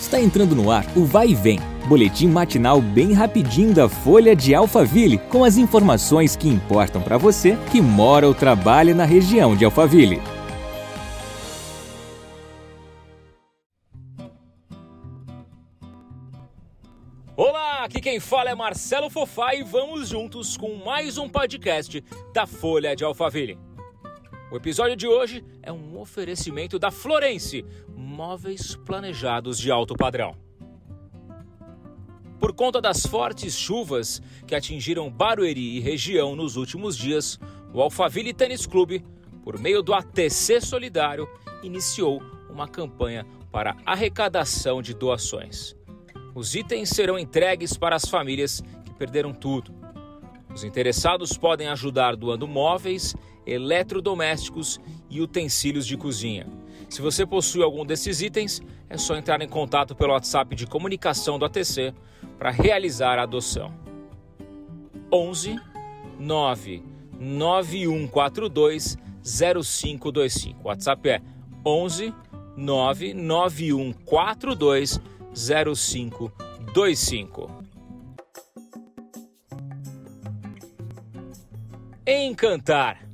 Está entrando no ar o Vai e Vem, boletim matinal bem rapidinho da Folha de Alphaville, com as informações que importam para você que mora ou trabalha na região de Alphaville. Olá, aqui quem fala é Marcelo Fofá e vamos juntos com mais um podcast da Folha de Alphaville. O episódio de hoje é um oferecimento da Florence, móveis planejados de alto padrão. Por conta das fortes chuvas que atingiram Barueri e região nos últimos dias, o Alphaville Tênis Clube, por meio do ATC Solidário, iniciou uma campanha para arrecadação de doações. Os itens serão entregues para as famílias que perderam tudo. Os interessados podem ajudar doando móveis eletrodomésticos e utensílios de cozinha. Se você possui algum desses itens, é só entrar em contato pelo WhatsApp de comunicação do ATC para realizar a adoção. 11 9 9142 0525. O WhatsApp é 11 9 9142 0525. Encantar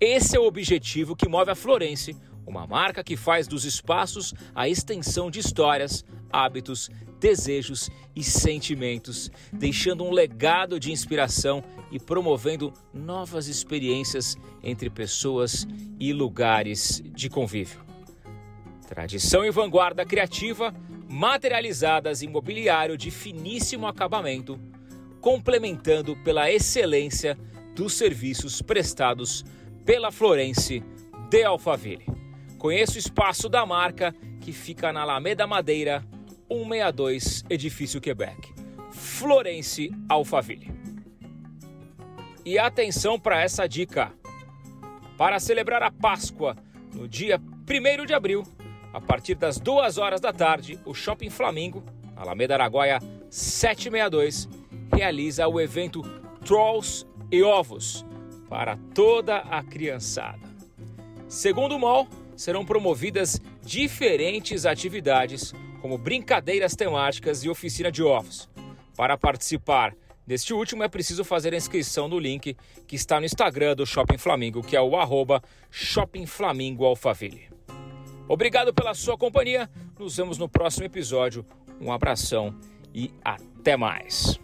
esse é o objetivo que move a Florence, uma marca que faz dos espaços a extensão de histórias, hábitos, desejos e sentimentos, deixando um legado de inspiração e promovendo novas experiências entre pessoas e lugares de convívio. Tradição e vanguarda criativa materializadas em mobiliário de finíssimo acabamento, complementando pela excelência dos serviços prestados pela Florence de Alphaville. Conheça o espaço da marca que fica na Alameda Madeira, 162, Edifício Quebec. Florence Alphaville. E atenção para essa dica. Para celebrar a Páscoa no dia 1 de abril, a partir das 2 horas da tarde, o Shopping Flamingo, Alameda Araguaia 762, realiza o evento Trolls e Ovos para toda a criançada. Segundo o MOL, serão promovidas diferentes atividades, como brincadeiras temáticas e oficina de ovos. Para participar deste último, é preciso fazer a inscrição no link que está no Instagram do Shopping Flamingo, que é o arroba Shopping Flamingo Alphaville. Obrigado pela sua companhia, nos vemos no próximo episódio. Um abração e até mais.